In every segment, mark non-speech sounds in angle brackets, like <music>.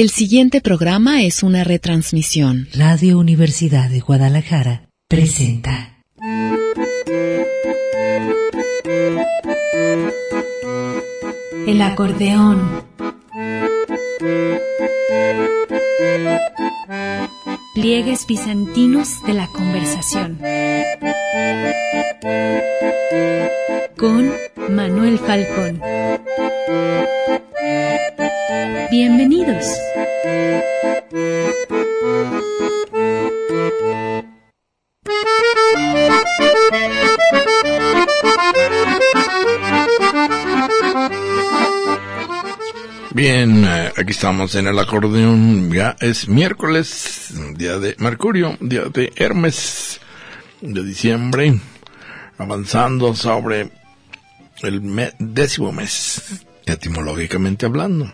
El siguiente programa es una retransmisión. Radio Universidad de Guadalajara presenta. El acordeón. Pliegues bizantinos de la conversación. Con Manuel Falcón. Bien, eh, aquí estamos en el acordeón. Ya es miércoles, día de Mercurio, día de Hermes, de diciembre, avanzando sobre el décimo mes, etimológicamente hablando.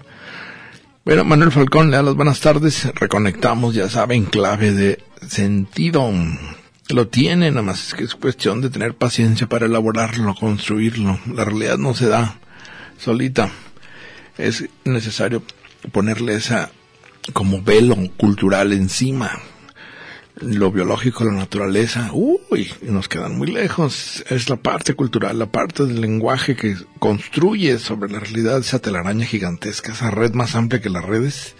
Bueno, Manuel Falcón le da las buenas tardes. Reconectamos, ya saben, clave de sentido. Lo tiene, nada más es que es cuestión de tener paciencia para elaborarlo, construirlo. La realidad no se da solita. Es necesario ponerle esa como velo cultural encima. Lo biológico, la naturaleza, uy, nos quedan muy lejos. Es la parte cultural, la parte del lenguaje que construye sobre la realidad esa telaraña gigantesca, esa red más amplia que las redes,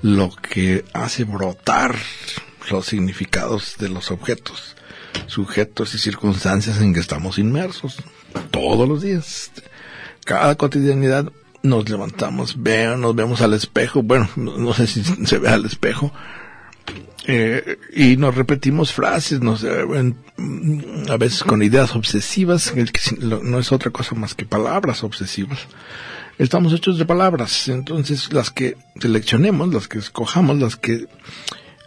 lo que hace brotar los significados de los objetos, sujetos y circunstancias en que estamos inmersos todos los días. Cada cotidianidad nos levantamos, nos vemos al espejo, bueno, no, no sé si se ve al espejo, eh, y nos repetimos frases, nos, eh, a veces con ideas obsesivas, que no es otra cosa más que palabras obsesivas. Estamos hechos de palabras, entonces las que seleccionemos, las que escojamos, las que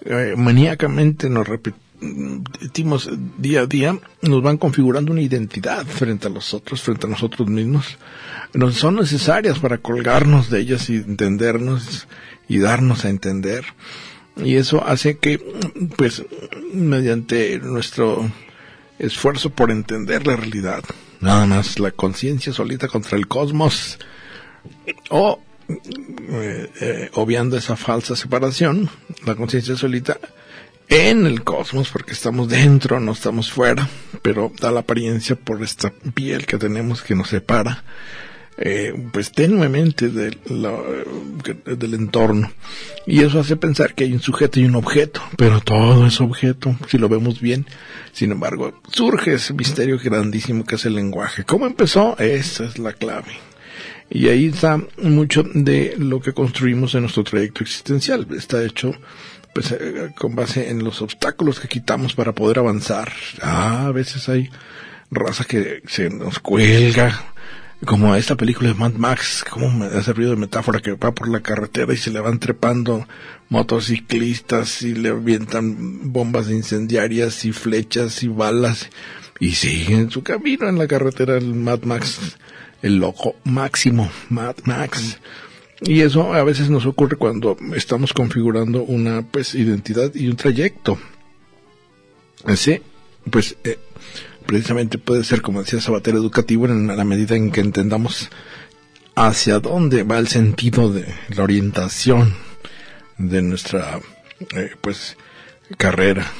eh, maníacamente nos repetimos día a día, nos van configurando una identidad frente a los otros, frente a nosotros mismos. Nos son necesarias para colgarnos de ellas y entendernos y darnos a entender. Y eso hace que, pues, mediante nuestro esfuerzo por entender la realidad, nada más la conciencia solita contra el cosmos, o eh, eh, obviando esa falsa separación, la conciencia solita en el cosmos, porque estamos dentro, no estamos fuera, pero da la apariencia por esta piel que tenemos que nos separa, eh, pues tenuemente del, la- que- del entorno. Y eso hace pensar que hay un sujeto y un objeto, pero todo es objeto, si lo vemos bien. Sin embargo, surge ese misterio grandísimo que es el lenguaje. ¿Cómo empezó? Esa es la clave. Y ahí está mucho de lo que construimos en nuestro trayecto existencial. Está hecho pues eh, con base en los obstáculos que quitamos para poder avanzar. Ah, a veces hay raza que se nos cuelga, como esta película de Mad Max, como me ha servido de metáfora que va por la carretera y se le van trepando motociclistas y le avientan bombas incendiarias y flechas y balas y sigue en su camino en la carretera el Mad Max, el loco máximo, Mad Max. Y eso a veces nos ocurre cuando estamos configurando una pues identidad y un trayecto. Ese, pues, eh, precisamente puede ser, como decía Sabater, educativo en la medida en que entendamos hacia dónde va el sentido de la orientación de nuestra, eh, pues, carrera,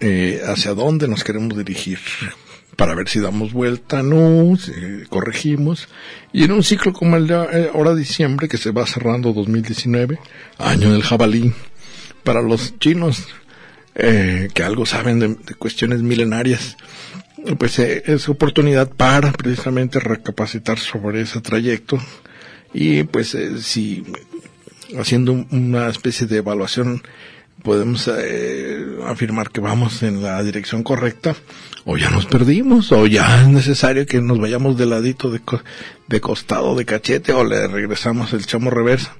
eh, hacia dónde nos queremos dirigir para ver si damos vuelta, no, si corregimos. Y en un ciclo como el de eh, ahora diciembre, que se va cerrando 2019, año del jabalí, para los chinos, eh, que algo saben de, de cuestiones milenarias, pues eh, es oportunidad para precisamente recapacitar sobre ese trayecto y pues eh, si haciendo un- una especie de evaluación podemos eh, afirmar que vamos en la dirección correcta o ya nos perdimos o ya es necesario que nos vayamos de ladito de, co- de costado de cachete o le regresamos el chamo reversa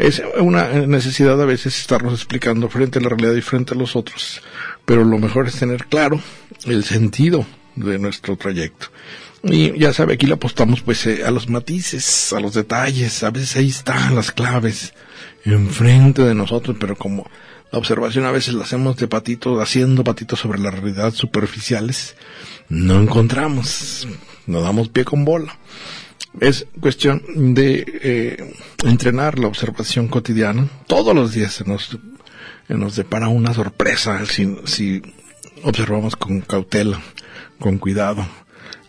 es una necesidad a veces estarnos explicando frente a la realidad y frente a los otros, pero lo mejor es tener claro el sentido de nuestro trayecto. Y ya sabe, aquí le apostamos pues eh, a los matices, a los detalles, a veces ahí están las claves enfrente de nosotros, pero como la observación a veces la hacemos de patitos, haciendo patitos sobre la realidad superficiales, no encontramos, no damos pie con bola. Es cuestión de eh, entrenar la observación cotidiana. Todos los días se nos, nos depara una sorpresa si, si observamos con cautela, con cuidado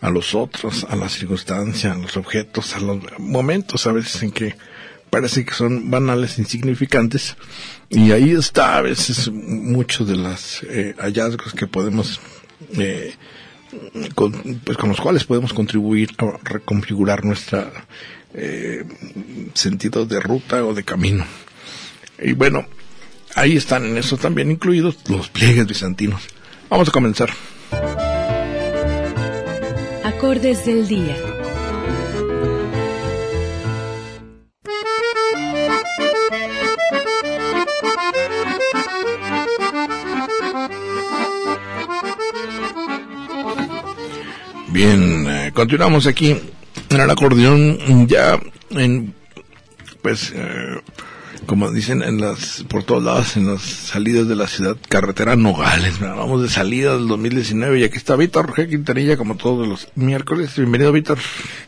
a los otros, a las circunstancias, a los objetos, a los momentos a veces en que parece que son banales, insignificantes, y ahí está a veces muchos de los eh, hallazgos que podemos, eh, con, pues con los cuales podemos contribuir a reconfigurar nuestra eh, sentido de ruta o de camino. Y bueno, ahí están en eso también incluidos los pliegues bizantinos. Vamos a comenzar. Acordes del día. Bien, eh, continuamos aquí en el acordeón ya en pues eh, como dicen en las por todos lados en las salidas de la ciudad carretera Nogales vamos de salida del 2019 y aquí está Víctor G. Quintanilla como todos los miércoles bienvenido Víctor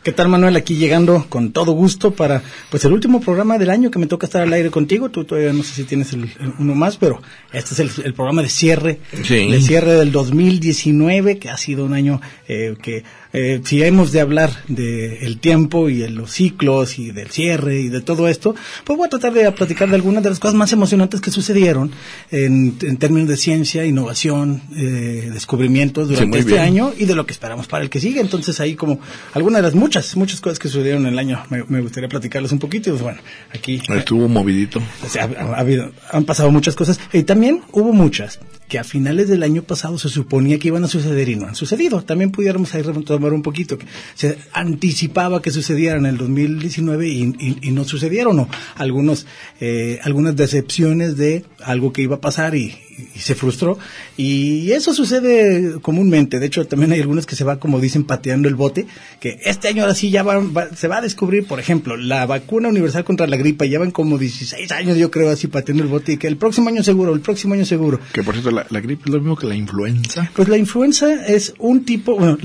¿Qué tal Manuel? Aquí llegando con todo gusto para pues el último programa del año que me toca estar al aire contigo tú todavía no sé si tienes el, el uno más pero este es el, el programa de cierre Sí. de cierre del 2019 que ha sido un año eh, que eh, si hemos de hablar del el tiempo y de los ciclos y del cierre y de todo esto, pues voy a tratar de platicar de algunas de las cosas más emocionantes que sucedieron en, en términos de ciencia, innovación, eh, descubrimientos durante este bien. año y de lo que esperamos para el que sigue. Entonces ahí como algunas de las muchas, muchas cosas que sucedieron en el año, me, me gustaría platicarles un poquito. Pues bueno, aquí estuvo movidito o sea, ha, ha habido, han pasado muchas cosas. Y también hubo muchas que a finales del año pasado se suponía que iban a suceder y no han sucedido. También pudiéramos ahí retomar un poquito. Se anticipaba que sucedieran en el 2019 y, y- y no sucedieron. O algunos, eh, algunas decepciones de algo que iba a pasar y, y se frustró. Y eso sucede comúnmente. De hecho, también hay algunos que se va, como dicen, pateando el bote. Que este año ahora sí ya va- va- se va a descubrir, por ejemplo, la vacuna universal contra la gripa. Llevan como 16 años, yo creo, así pateando el bote. Y que el próximo año seguro, el próximo año seguro. que por cierto la, la gripe es lo mismo que la influenza Pues la influenza es un tipo, bueno,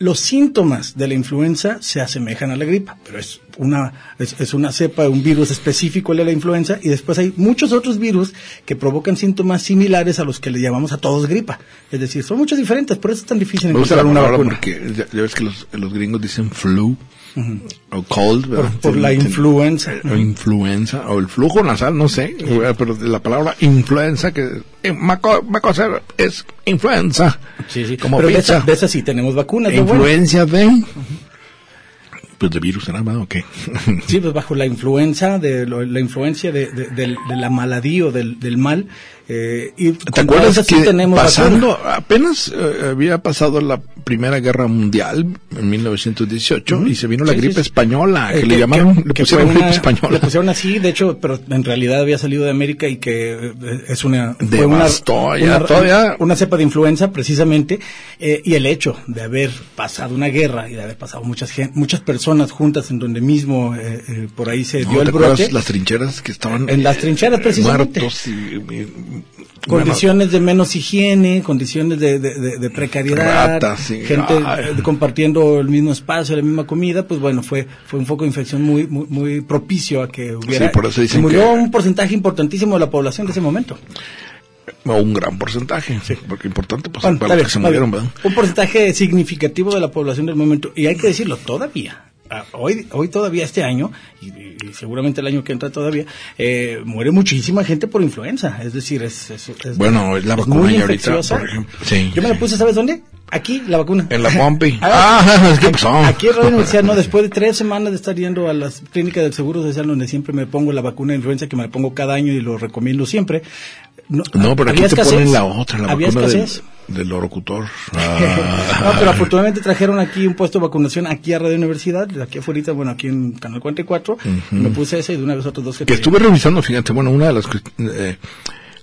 los síntomas de la influenza se asemejan a la gripa, pero es una, es, es una cepa, un virus específico de la influenza, y después hay muchos otros virus que provocan síntomas similares a los que le llamamos a todos gripa. Es decir, son muchos diferentes, por eso es tan difícil encontrar una palabra vacuna. porque ya, ya ves que los, los gringos dicen flu o cold ¿verdad? por la influenza. o influenza o el flujo nasal no sé ¿verdad? pero la palabra influenza que eh, maco, macoser es influenza Sí, sí. como pero de pizza esa, de esa sí tenemos vacunas. influencia de pues de virus nada más o qué <laughs> Sí, pues bajo la influenza, de lo- la influencia de, de, del- de la maladí o del, del mal. Eh, y ¿Te acuerdas esa sí que tenemos pasando, vacuna. apenas eh, había pasado la Primera Guerra Mundial en 1918 y se vino la Sí, gripe sí. española, Eh, que, le llamaron, le que pusieron fue gripe española. Le pusieron así, de hecho, pero en realidad había salido de América y que eh, es una fue una, ya una, todavía- una cepa de influenza precisamente eh, y el hecho de haber pasado una guerra y de haber pasado muchas muchas personas juntas en donde mismo eh, eh, por ahí se No, dio ¿te el brote las trincheras que estaban En las trincheras, precisamente. muertos y, y- condiciones de menos higiene, condiciones de, de, de- de precariedad, Ratas, sí. gente Ay. eh, compartiendo el mismo espacio, la misma comida, pues bueno, fue fue un foco de infección muy muy, muy propicio a que hubiera. Sí, por eso dicen murió que- un porcentaje importantísimo de la población de ese momento. o un gran porcentaje, porque importante pues Bueno, para los que se murieron. ¿verdad? Un porcentaje significativo de la población del momento. Y hay que decirlo, todavía. Hoy, hoy todavía este año, y, seguramente el año que entra todavía, eh, muere muchísima gente por influenza. Es decir, es, es- es- Bueno, es la es vacuna muy ahorita, infecciosa. por ejemplo, sí. Yo me la puse, ¿sabes dónde? Aquí, la vacuna. En la Pompi. <laughs> Ah, Ah, ¿qué pasó? Aquí en Radio Universidad, no, después de tres semanas de estar yendo a las clínicas del Seguro Social, donde siempre me pongo la vacuna de influenza, que me la pongo cada año y lo recomiendo siempre. No, No, pero aquí te escasez. ponen la otra, la Había vacuna del, escasez. del locutor. <laughs> no, pero afortunadamente trajeron aquí un puesto de vacunación aquí a Radio Universidad, aquí afuera, bueno, aquí en Canal 44. Me puse ese y de una vez otros dos que Que estuve revisando, fíjate, bueno, una de las eh,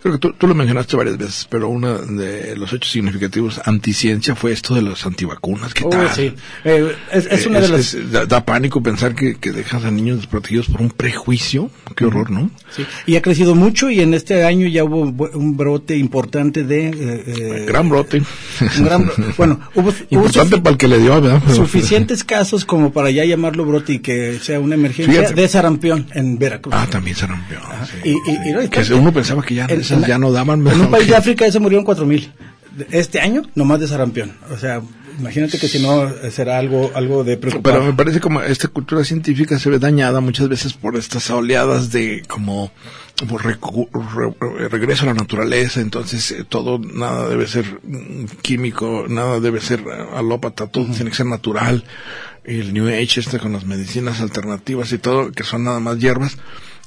Creo que tú, tú lo mencionaste varias veces, pero uno de los hechos significativos anticiencia fue esto de las antivacunas. ¿Qué Oh, tal? sí. Eh, es, es una de las... es- da, da pánico pensar que, que dejas a niños desprotegidos por un prejuicio. Qué horror, ¿no? Sí, y ha crecido mucho y en este año ya hubo un brote importante de... eh, eh, Gran brote. un gran- bueno, hubo, hubo Importante sufi- para el que le dio, ¿verdad? Suficientes casos como para ya llamarlo brote y que sea una emergencia Fíjate. de sarampión en Veracruz. Ah, también se rompió. sí. Y, y- y no, Que uno pensaba que ya esas en- ya no daban. En un país de África ya se murieron cuatro mil. Este año, nomás de sarampión. O sea, imagínate que si no eh, será algo, algo de preocupar. Pero me parece como esta cultura científica se ve dañada muchas veces por estas oleadas de como, como recu- re- regreso a la naturaleza, entonces eh, todo, nada debe ser mm, químico, nada debe ser eh, alópata, todo tiene que ser natural. El New Age este con las medicinas alternativas y todo, que son nada más hierbas.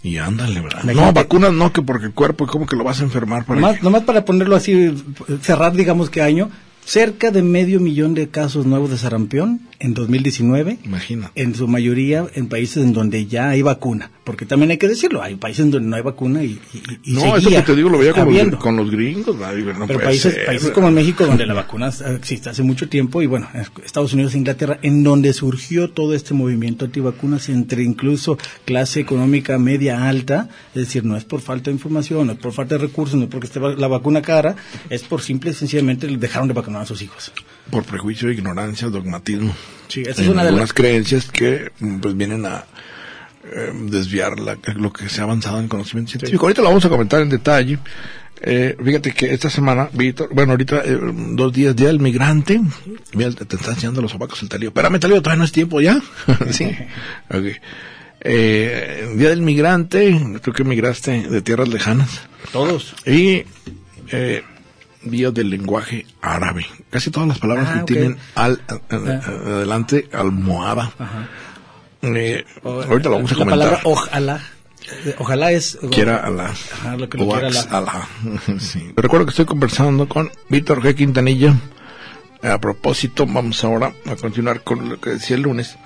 Y ándale, ¿verdad? No, vacunas no, que porque el cuerpo como que lo vas a enfermar. Para Nomás, nomás para ponerlo así, cerrar, digamos que año, cerca de medio millón de casos nuevos de sarampión en 2019. Imagina. En su mayoría en países en donde ya hay vacuna. Porque también hay que decirlo, hay países donde no hay vacuna y, y, y No, eso seguía que te digo lo veía con los, con los gringos. no Pero países, ser, países como México, donde la vacuna existe hace mucho tiempo, y bueno, Estados Unidos e Inglaterra, en donde surgió todo este movimiento antivacunas entre incluso clase económica media alta, es decir, no es por falta de información, no es por falta de recursos, no es porque esté la vacuna cara, es por simple y sencillamente dejaron de vacunar a sus hijos. Por prejuicio, ignorancia, dogmatismo. Sí, esa es una de algunas las... creencias que mm, pues vienen a eh, desviar la- lo que se ha avanzado en conocimiento científico. Ahorita lo vamos a comentar en detalle. Eh, fíjate que esta semana, Víctor, bueno, ahorita eh, dos días, Día del Migrante. Mira, te, te está enseñando los sobacos el talío. Espérame, talío, todavía no es tiempo ya. <laughs> sí. <laughs> Ok. Eh, Día del Migrante, tú que migraste de tierras lejanas. Todos. Y Día del lenguaje árabe. Casi todas las palabras Ah, que tienen al, Ah. adelante almohada. Ajá. Eh, O- ahorita lo vamos a la comentar. palabra ojalá, eh, ojalá es... Quiera Alá. Ajá, lo que lo quiera Alá. Alá. <laughs> Sí. Recuerdo que estoy conversando con Víctor G. Quintanilla. A propósito, vamos ahora a continuar con lo que decía el lunes.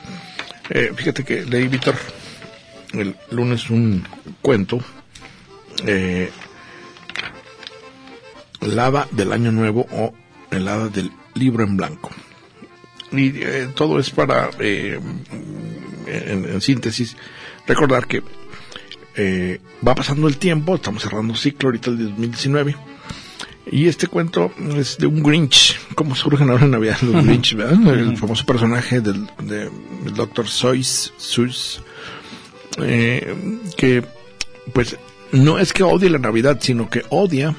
Eh, fíjate que leí, Víctor, el lunes un cuento. Eh, el hada del año nuevo o el hada del libro en blanco. Y eh, todo es para, eh, en, en síntesis, recordar que eh, va pasando el tiempo, estamos cerrando ciclo ahorita el 2019. Y este cuento es de un Grinch, como surgen ahora en Navidad los Grinch, ¿verdad? El famoso personaje del, de- del Dr. Seuss, Seuss, eh, que pues no es que odie la Navidad, sino que odia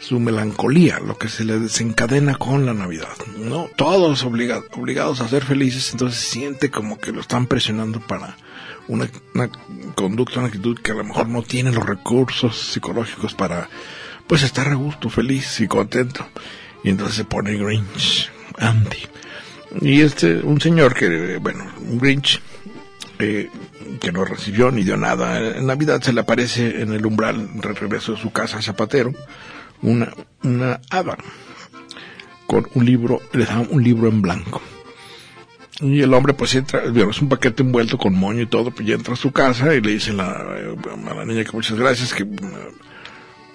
su melancolía, lo que se le desencadena con la Navidad, ¿no? Todos obliga- obligados a ser felices, entonces siente como que lo están presionando para una, conducta, una actitud que a lo mejor no tiene los recursos psicológicos para, pues, estar a gusto, feliz y contento. Y entonces se pone Grinch, anti. Y este, un señor que, bueno, un Grinch, eh, que no recibió ni dio nada. En Navidad se le aparece en el umbral de regreso de su casa zapatero una, una hada con un libro, le da un libro en blanco. Y el hombre pues entra, es un paquete envuelto con moño y todo, pues ya entra a su casa y le dice la, eh, a la niña que muchas gracias, que eh,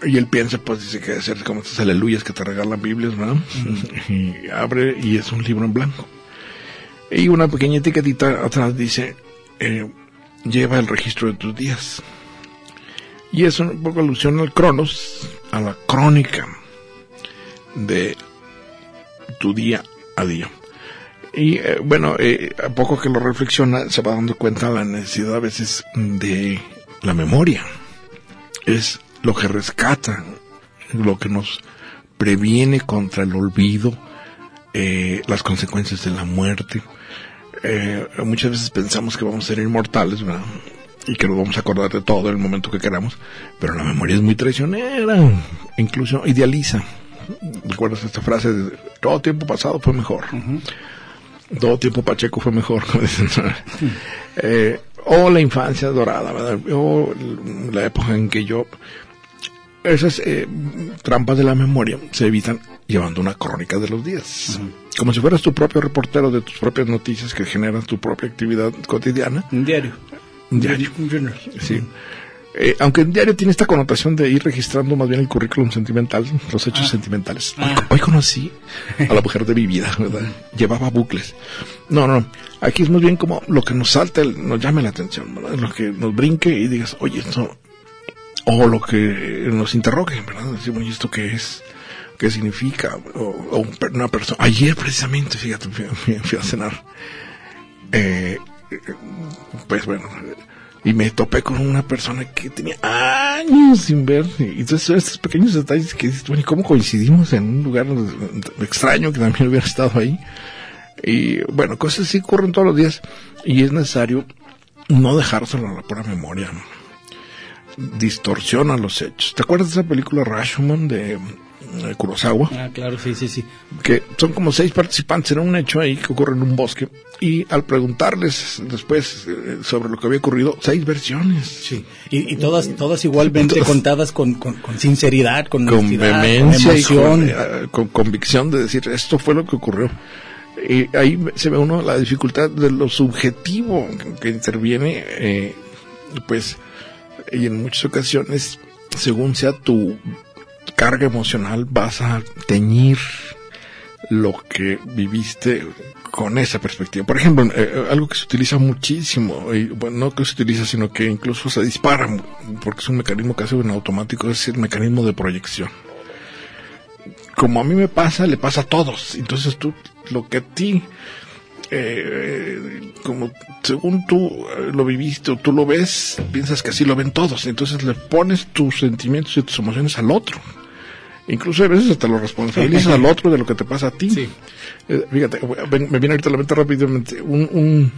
y él piensa, pues dice que ser como estas aleluyas que te regalan Biblias, ¿verdad? Y abre y es un libro en blanco. Y una pequeña etiquetita atrás dice, eh, lleva el registro de tus días. Y es un poco alusión al Cronos, a la crónica de tu día a día. Y eh, bueno, eh, a poco que lo reflexiona, se va dando cuenta la necesidad a veces de la memoria. Es lo que rescata, lo que nos previene contra el olvido, eh, las consecuencias de la muerte. Eh, muchas veces pensamos que vamos a ser inmortales, ¿verdad? Y que nos vamos a acordar de todo en el momento que queramos, pero la memoria es muy traicionera, incluso idealiza. ¿Recuerdas esta frase de todo tiempo pasado fue mejor? Todo tiempo Pacheco fue mejor, <laughs> como dicen. Eh, o la infancia dorada, ¿verdad? O la época en que yo... Esas eh, trampas de la memoria se evitan llevando una crónica de los días. Como si fueras tu propio reportero de tus propias noticias que generan tu propia actividad cotidiana. Un diario. Un diario. Un journal. Sí. Eh, aunque el diario tiene esta connotación de ir registrando más bien el currículum sentimental, los hechos sentimentales. Hoy, Ah. hoy conocí a la mujer de mi vida, ¿verdad? Llevaba bucles. No, no, aquí es más bien como lo que nos salta, nos llame la atención, ¿verdad? Lo que nos brinque y digas, oye, esto... O lo que nos interrogue, ¿verdad? Decimos, ¿y esto qué es? ¿Qué significa? O, o una persona... Ayer precisamente, fíjate, fui, fui- fui a cenar. Eh, pues bueno, y me topé con una persona que tenía años sin ver. Y entonces estos pequeños detalles que dices, bueno, ¿y cómo coincidimos en un lugar extraño que también hubiera estado ahí? Y bueno, cosas así ocurren todos los días y es necesario no dejárselo a la pura memoria. Distorsiona los hechos. ¿Te acuerdas de esa película Rashomon de, Kurosawa? Ah, claro, sí, sí, sí. que son como seis participantes en un hecho ahí que ocurre en un bosque y al preguntarles después eh, sobre lo que había ocurrido, seis versiones. Sí. Y, y todas, todas igualmente Todas. contadas con, con, con sinceridad, con, Con vehemencia y emoción. con, eh, con convicción de decir esto fue lo que ocurrió. Y ahí se ve uno la dificultad de lo subjetivo que interviene, eh, pues, y en muchas ocasiones, según sea tu carga emocional, vas a teñir lo que viviste con esa perspectiva. Por ejemplo, eh, algo que se utiliza muchísimo, bueno, no que se utiliza, sino que incluso se dispara, porque es un mecanismo casi en automático, es el mecanismo de proyección. Como a mí me pasa, le pasa a todos. Entonces tú, lo que a ti, eh, como según tú eh, lo viviste o tú lo ves, piensas que así lo ven todos. Entonces le pones tus sentimientos y tus emociones al otro. Incluso a veces hasta lo responsabilizas al otro de lo que te pasa a ti. Sí. Eh, fíjate, me viene ahorita a la mente rápidamente un, un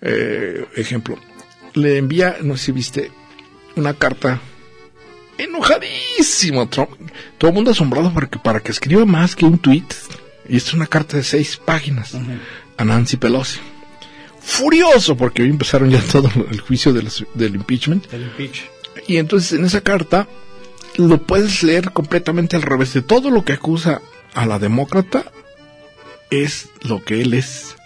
eh, ejemplo. Le envía, no sé si viste, una carta enojadísimo Trump. Todo el mundo asombrado para que, para que escriba más que un tweet. Y esta es una carta de seis páginas a Nancy Pelosi. Furioso porque hoy empezaron ya todo el juicio del, del impeachment. El impeach. Y entonces en esa carta lo puedes leer completamente al revés. De todo lo que acusa a la demócrata es lo que él es.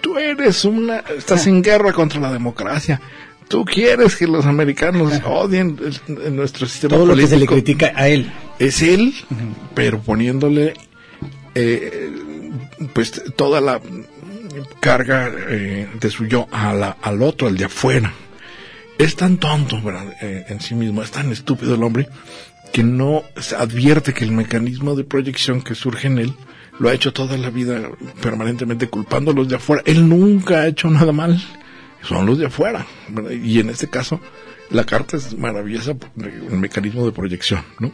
Tú eres una... Estás en guerra contra la democracia. Tú quieres que los americanos odien el- el- nuestro sistema Todo lo que se le político. critica a él. Es él, pero poniéndole eh, pues toda la carga eh, de su yo a la- al otro, al de afuera. Es tan tonto. Eh, en sí mismo, es tan estúpido el hombre que no se advierte que el mecanismo de proyección que surge en él lo ha hecho toda la vida permanentemente culpando a los de afuera. Él nunca ha hecho nada mal, son los de afuera. Y en este caso, la carta es maravillosa, el mecanismo de proyección, ¿no?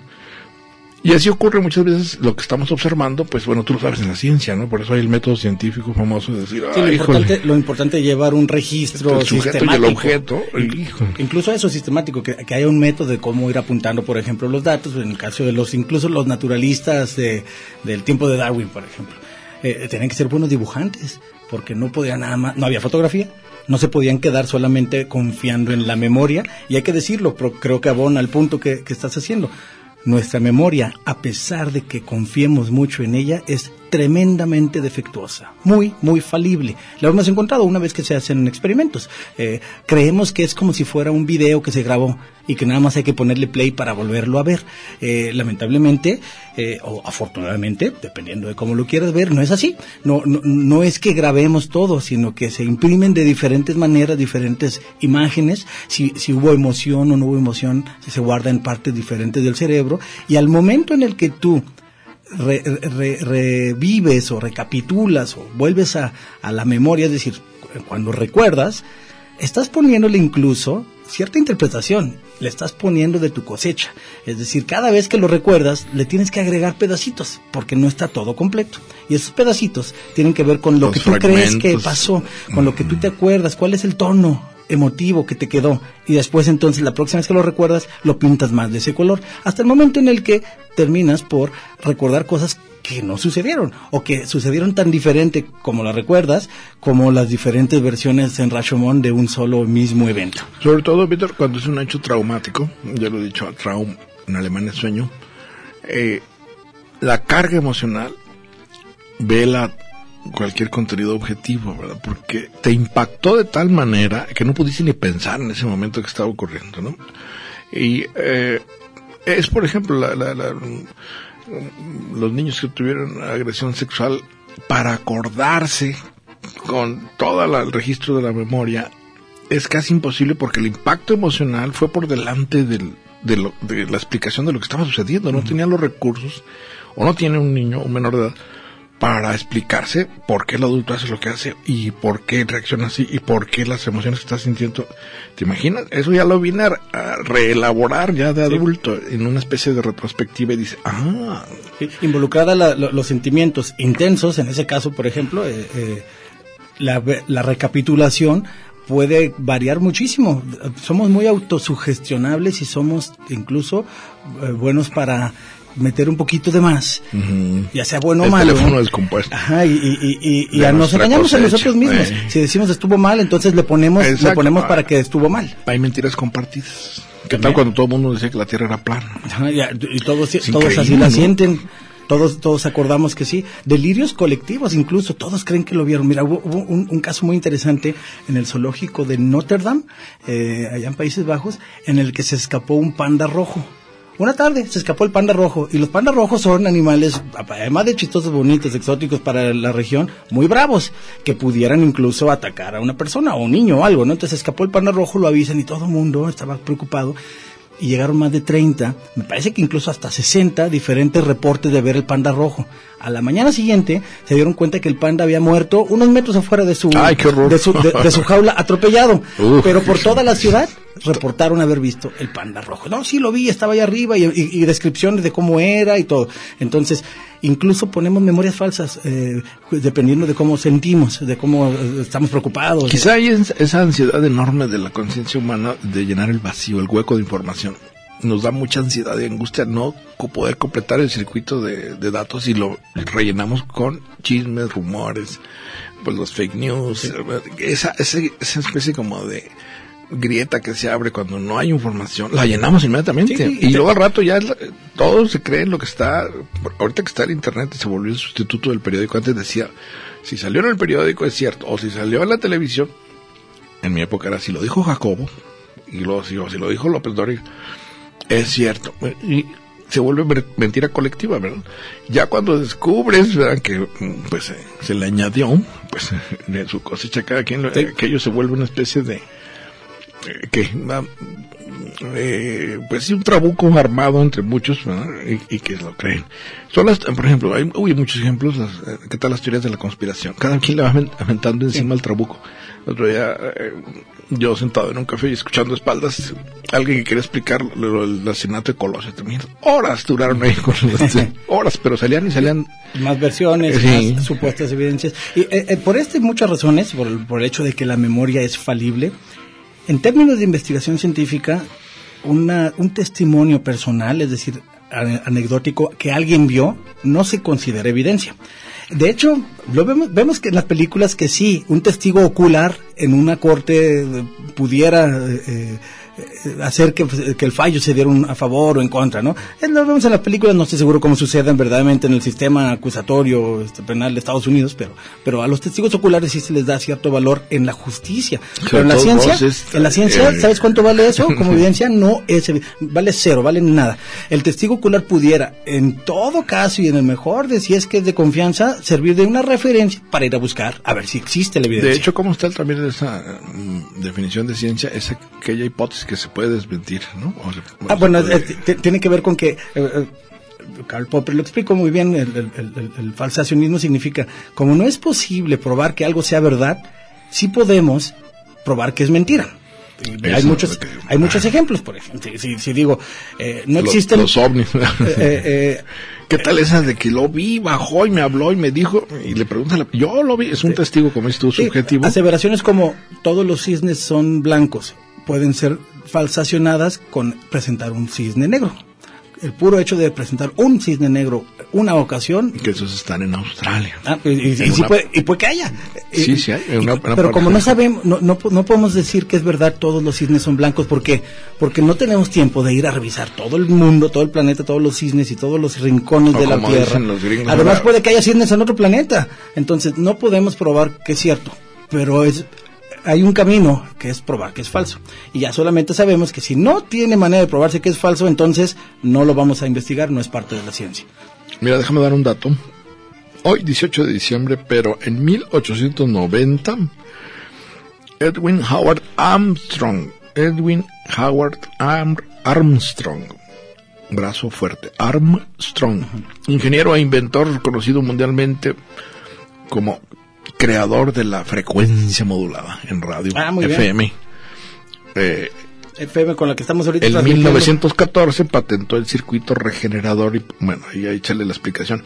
Y así ocurre muchas veces lo que estamos observando, pues bueno, tú lo sabes en la ciencia, ¿no? Por eso hay el método científico famoso de decir, Sí, lo, "Ay, híjole, importante, lo importante es llevar un registro el sujeto y el sistemático. objeto, híjole". Incluso eso sistemático, que, que haya un método de cómo ir apuntando, por ejemplo, los datos, en el caso de los, incluso los naturalistas de- del tiempo de Darwin, por ejemplo, eh, tenían que ser buenos dibujantes, porque no podían nada más, no había fotografía, no se podían quedar solamente confiando en la memoria, y hay que decirlo, pero creo que abona al punto que, que estás haciendo. Nuestra memoria, a pesar de que confiemos mucho en ella, es tremendamente defectuosa, muy, muy falible. Lo hemos encontrado una vez que se hacen experimentos. Eh, creemos que es como si fuera un video que se grabó y que nada más hay que ponerle play para volverlo a ver. Eh, lamentablemente, eh, o afortunadamente, dependiendo de cómo lo quieras ver, no es así. No, no, no es que grabemos todo, sino que se imprimen de diferentes maneras, diferentes imágenes. Si, si hubo emoción o no hubo emoción, se guarda en partes diferentes del cerebro. Y al momento en el que tú re- re- revives o recapitulas o vuelves a, a la memoria, es decir, cu- cuando recuerdas, estás poniéndole incluso cierta interpretación, le estás poniendo de tu cosecha. Es decir, cada vez que lo recuerdas, le tienes que agregar pedacitos, porque no está todo completo. Y esos pedacitos tienen que ver con lo Los que tú crees que pasó, con lo que tú te acuerdas, cuál es el tono emotivo que te quedó y después entonces la próxima vez que lo recuerdas lo pintas más de ese color hasta el momento en el que terminas por recordar cosas que no sucedieron o que sucedieron tan diferente como las recuerdas como las diferentes versiones en Rashomon de un solo mismo evento. Sobre todo, Víctor, cuando es un hecho traumático, ya lo he dicho, traum, en alemán es sueño, eh, la carga emocional vela cualquier contenido objetivo, ¿verdad? Porque te impactó de tal manera que no pudiste ni pensar en ese momento que estaba ocurriendo, ¿no? Y eh, es, por ejemplo, la, la, la, los niños que tuvieron agresión sexual para acordarse con todo el registro de la memoria es casi imposible porque el impacto emocional fue por delante del, de, lo, de la explicación de lo que estaba sucediendo. No tenía los recursos o no tiene un niño, un menor de edad, para explicarse por qué el adulto hace lo que hace y por qué reacciona así y por qué las emociones que está sintiendo. ¿Te imaginas? Eso ya lo viene a, reelaborar ya de adulto sí. en una especie de retrospectiva y dice, ah. Sí, involucrada la, lo, los sentimientos intensos, en ese caso, por ejemplo, eh, eh, la, la recapitulación puede variar muchísimo. Somos muy autosugestionables y somos incluso eh, buenos para meter un poquito de más, uh -huh. ya sea bueno o el malo. teléfono descompuesto. Ajá, y, y, y, y a nos engañamos cosecha, a nosotros mismos. Eh. Si decimos estuvo mal, entonces le ponemos, Exacto. le ponemos para que estuvo mal. Hay mentiras compartidas. ¿Qué tal cuando todo el mundo decía que la Tierra era plana? Ajá, y, y todos, todos así la ¿no? sienten. Todos, todos acordamos que sí. Delirios colectivos, incluso, todos creen que lo vieron. Mira, hubo, hubo un, un, caso muy interesante en el zoológico de Notre Dame, eh, allá en Países Bajos, en el que se escapó un panda rojo. Una tarde se escapó el panda rojo y los pandas rojos son animales, además de chistosos, bonitos, exóticos para la región, muy bravos, que pudieran incluso atacar a una persona o un niño o algo, ¿no? Entonces escapó el panda rojo, lo avisan y todo el mundo estaba preocupado y llegaron más de 30, me parece que incluso hasta 60 diferentes reportes de ver el panda rojo. A la mañana siguiente se dieron cuenta que el panda había muerto unos metros afuera de su, Ay, de, su de, de, su <laughs> jaula atropellado, Uf, pero por toda la ciudad reportaron haber visto el panda rojo. No, sí lo vi, estaba ahí arriba y, y, y descripciones de cómo era y todo. Entonces, incluso ponemos memorias falsas eh, dependiendo de cómo sentimos, de cómo eh, estamos preocupados. Quizá hay esa ansiedad enorme de la conciencia humana de llenar el vacío, el hueco de información. Nos da mucha ansiedad y angustia no poder completar el circuito de, de datos y lo rellenamos con chismes, rumores, pues los fake news, sí. esa, esa, esa especie como de grieta que se abre cuando no hay información, la llenamos inmediatamente. Sí, y luego al rato ya todo se cree en lo que está. Ahorita que está el internet se volvió el sustituto del periódico. Antes decía, si salió en el periódico es cierto, o si salió en la televisión, en mi época era si lo dijo Jacobo, y luego si, si lo dijo López Dóriga, es cierto. Y se vuelve mentira colectiva, ¿verdad? Ya cuando descubres, ¿verdad? Que pues eh, se le añadió, pues <laughs> de su cosecha cada quien, sí. aquello se vuelve una especie de que eh, pues sí un trabuco armado entre muchos y, y, que lo creen son las por ejemplo hay uy, muchos ejemplos las, eh, qué tal las teorías de la conspiración cada quien le va aventando encima sí. trabuco el otro día eh, yo sentado en un café y escuchando espaldas alguien que quería explicar lo, el asesinato de Colosio también horas duraron ahí con los, <laughs> horas pero salían y salían más versiones sí. más supuestas evidencias y eh, por este muchas razones por, por el hecho de que la memoria es falible en términos de investigación científica, una, un testimonio personal, es decir, anecdótico, que alguien vio, no se considera evidencia. De hecho, lo vemos, vemos que en las películas que sí, un testigo ocular en una corte pudiera eh, hacer que, que, el fallo se diera a favor o en contra, ¿no? Lo vemos en las películas, no estoy seguro cómo suceden verdaderamente en el sistema acusatorio este, penal de Estados Unidos, pero, pero a los testigos oculares sí se les da cierto valor en la justicia. Pero en la ciencia, en la ciencia, eh, ¿sabes cuánto vale eso? Como <laughs> evidencia, no es, vale cero, vale nada. El testigo ocular pudiera, en todo caso y en el mejor de si es que es de confianza, servir de una referencia para ir a buscar a ver si existe la evidencia. De hecho, ¿cómo está también esa mm, definición de ciencia? Es aquella hipótesis que se puede desmentir, ¿no? O se, ah, bueno, puede... eh, tiene que ver con que eh, Karl Popper lo explico muy bien, el, el, el, el, falsacionismo significa, como no es posible probar que algo sea verdad, sí podemos probar que es mentira. Eso hay muchos que, hay muchos ejemplos por ejemplo si, si digo eh, no los, existen los ovnis <laughs> eh, qué tal esas de que lo vi bajó y me habló y me dijo y le pregunta yo lo vi es un sí. testigo como es tu subjetivo aseveraciones como todos los cisnes son blancos pueden ser falsacionadas con presentar un cisne negro el puro hecho de presentar un cisne negro una ocasión. Que esos están en Australia. Ah, y, y, y, sí puede, y, puede, que haya. Sí, sí hay. Una, una pero como no sabemos, no, no, no, podemos decir que es verdad todos los cisnes son blancos. ¿Por qué? Porque no tenemos tiempo de ir a revisar todo el mundo, todo el planeta, todos los cisnes y todos los rincones o de la Tierra. Además puede que haya cisnes en otro planeta. Entonces no podemos probar que es cierto. Pero es, hay un camino que es probar que es falso. Y ya solamente sabemos que si no tiene manera de probarse que es falso, entonces no lo vamos a investigar, no es parte de la ciencia. Mira, déjame dar un dato. Hoy, 18 de diciembre, pero en 1890, Edwin Howard Armstrong, Edwin Howard Arm, Armstrong, brazo fuerte, Armstrong, ingeniero e inventor conocido mundialmente como creador de la frecuencia modulada en radio ah, FM. Eh, FM con la que estamos ahorita. En 1914 patentó el circuito regenerador y bueno, ahí échale la explicación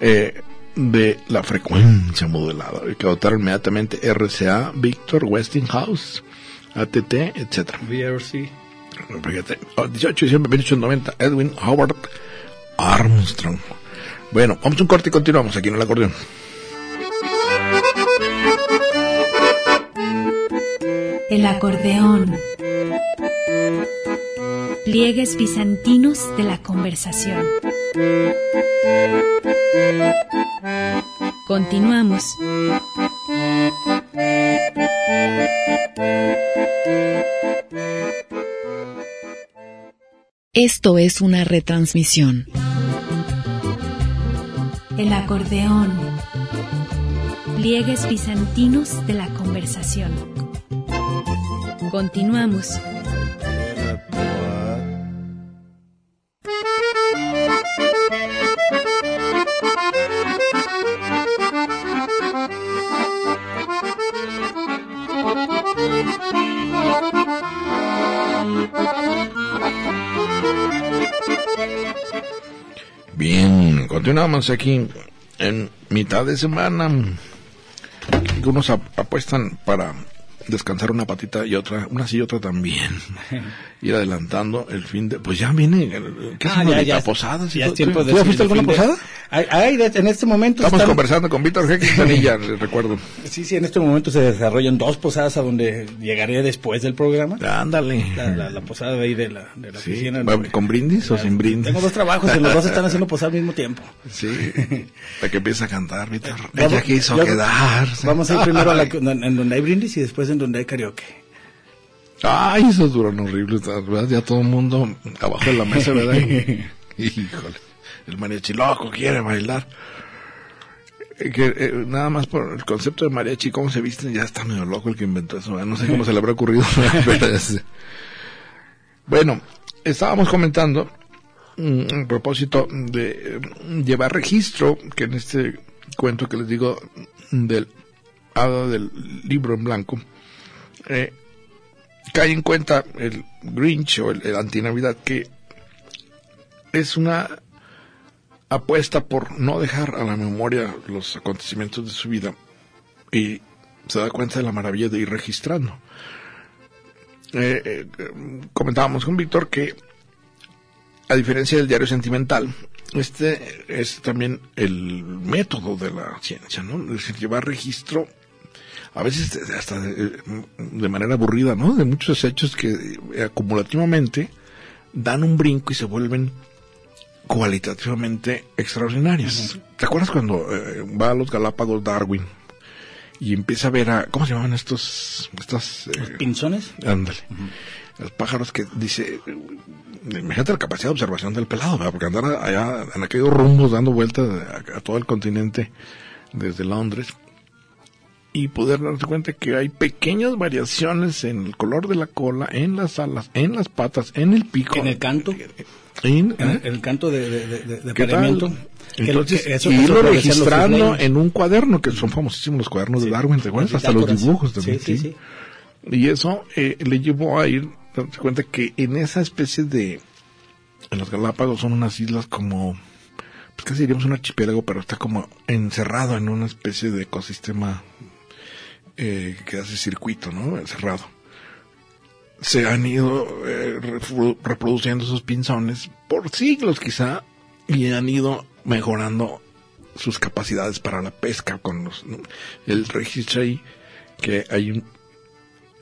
eh, de la frecuencia modulada que adoptaron inmediatamente RCA, Victor, Westinghouse, ATT, etcétera. VRC. Fíjate, 18 de diciembre de 1890, Edwin Howard Armstrong. Bueno, vamos a un corte y continuamos aquí en el acordeón. El acordeón. Pliegues bizantinos de la conversación. Continuamos. Esto es una retransmisión. El acordeón. Pliegues bizantinos de la conversación. Continuamos. Bien, continuamos aquí en mitad de semana. Algunos apuestan para descansar una patita y otra, una sí y otra también. <laughs> Ir adelantando el fin de, pues ya viene, ¿qué Ah, es una ya. posada? Ya es tiempo de ¿Tú ya fuiste a fin alguna de- posada? Ay, ay, de- en este momento Estamos están- conversando con Víctor G. Quintanilla, <laughs> les recuerdo. Sí, sí, en este momento se desarrollan dos posadas a donde llegaré después del programa. Ándale. La, la, la posada de ahí de la, de la Sí, oficina. ¿va- ¿Con brindis o sin brindis? Tengo dos trabajos y los dos están haciendo posada al mismo tiempo. Sí, para que empiece a cantar, Víctor. Vamos- Ella quiso yo- quedarse. Vamos a ir primero a la, <laughs> en, donde hay brindis y después en donde hay karaoke. Ay, esos duran horribles, ¿verdad? Ya todo el mundo abajo de la mesa, ¿verdad? <laughs> Híjole, el mariachi loco quiere bailar. Que, eh, nada más por el concepto de mariachi, cómo se visten, ya está medio loco el que inventó eso. No sé cómo se le habrá ocurrido. <laughs> bueno, estábamos comentando mm, a propósito de mm, llevar registro, que en este cuento que les digo del hada del libro en blanco, eh, cae en cuenta el Grinch o el, el antinavidad que es una apuesta por no dejar a la memoria los acontecimientos de su vida y se da cuenta de la maravilla de ir registrando. Eh, eh, comentábamos con Víctor que a diferencia del diario sentimental, este es también el método de la ciencia, ¿no? Es decir, llevar registro a veces hasta de, de manera aburrida, ¿no? De muchos hechos que eh, acumulativamente dan un brinco y se vuelven cualitativamente extraordinarios. ¿Te acuerdas cuando eh, va a los Galápagos Darwin y empieza a ver a cómo se llamaban estos estas Los eh, pinzones. ándale los pájaros que dice eh, imagínate la capacidad de observación del pelado ¿verdad? porque andar allá en aquellos rumbos dando vueltas a, a todo el continente desde Londres y poder darse cuenta que hay pequeñas variaciones en el color de la cola, en las alas, en las patas, en el pico, En el canto. En el, el canto de, de, de, de- Entonces, que eso irlo registrando en un cuaderno, que son famosísimos los cuadernos de. Darwin, ¿te acuerdas? Hasta los dibujos también. Sí. sí. Y eso eh, le llevó a ir, darse cuenta que en esa especie de, en los Galápagos son unas islas como, pues casi diríamos un archipiélago, pero está como encerrado en una especie de ecosistema eh, que hace circuito, ¿no? Encerrado. Se han ido eh, repro- reproduciendo esos pinzones por siglos quizá y han ido mejorando sus capacidades para la pesca con los, ¿no? el registro ahí que hay un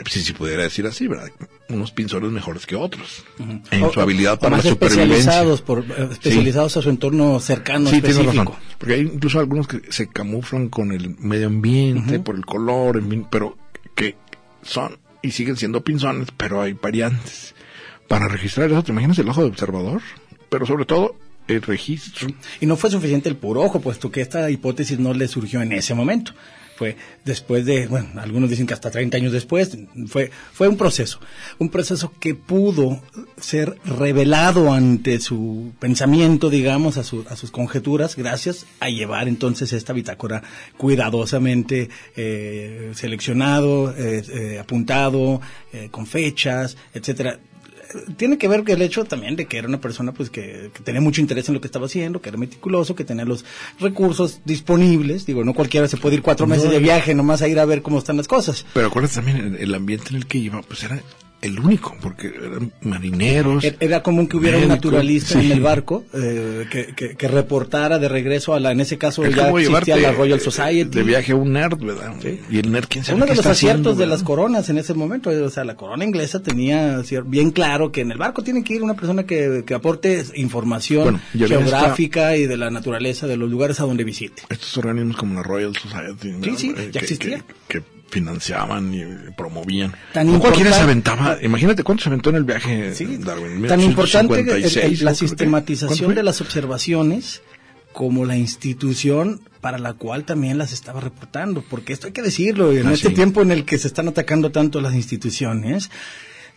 si se pudiera decir así, ¿verdad? Unos pinzones mejores que otros en O- su habilidad o para la más supervivencia. especializados, por, eh, especializados a su entorno cercano Sí, específico. razón. Porque hay incluso algunos que se camuflan con el medio ambiente, por el color, pero que son y siguen siendo pinzones, pero hay variantes. Para registrar eso, ¿te imaginas el ojo de observador? Pero sobre todo, el registro. Y no fue suficiente el puro ojo, puesto que esta hipótesis no le surgió en ese momento. Fue después de, bueno, algunos dicen que hasta 30 años después, fue, fue un proceso. Un proceso que pudo ser revelado ante su pensamiento, digamos, a, su- a sus conjeturas, gracias a llevar entonces esta bitácora cuidadosamente eh, seleccionado, eh, eh, apuntado, con fechas, etcétera tiene que ver que el hecho también de que era una persona pues que, que tenía mucho interés en lo que estaba haciendo, que era meticuloso, que tenía los recursos disponibles. Digo, no cualquiera se puede ir cuatro meses de viaje nomás a ir a ver cómo están las cosas. Pero acuérdate también, el, el ambiente en el que iba, pues era el único, porque eran marineros. Era- común que hubiera un naturalista sí. en el barco eh, que, que- que reportara de regreso a la, en ese caso Es ya existía la Royal Society. De viaje a un nerd, ¿verdad? Y el nerd, ¿quién sabe Uno de los aciertos haciendo, de las coronas en ese momento, o sea, la corona inglesa tenía bien claro que en el barco tiene que ir una persona que, que aporte información Bueno, geográfica y de la naturaleza de los lugares a donde visite. Estos organismos como la Royal Society. ¿no? sí, Eh, ya existía. Que financiaban y promovían. Tan ¿Con cualquiera se importante- aventaba? Imagínate cuánto se aventó en el viaje Sí, Darwin. tan importante el- el- 1856, la sistematización ¿cuánto de las observaciones como la institución para la cual también las estaba reportando, porque esto hay que decirlo, en Ah, este sí. tiempo en el que se están atacando tanto las instituciones,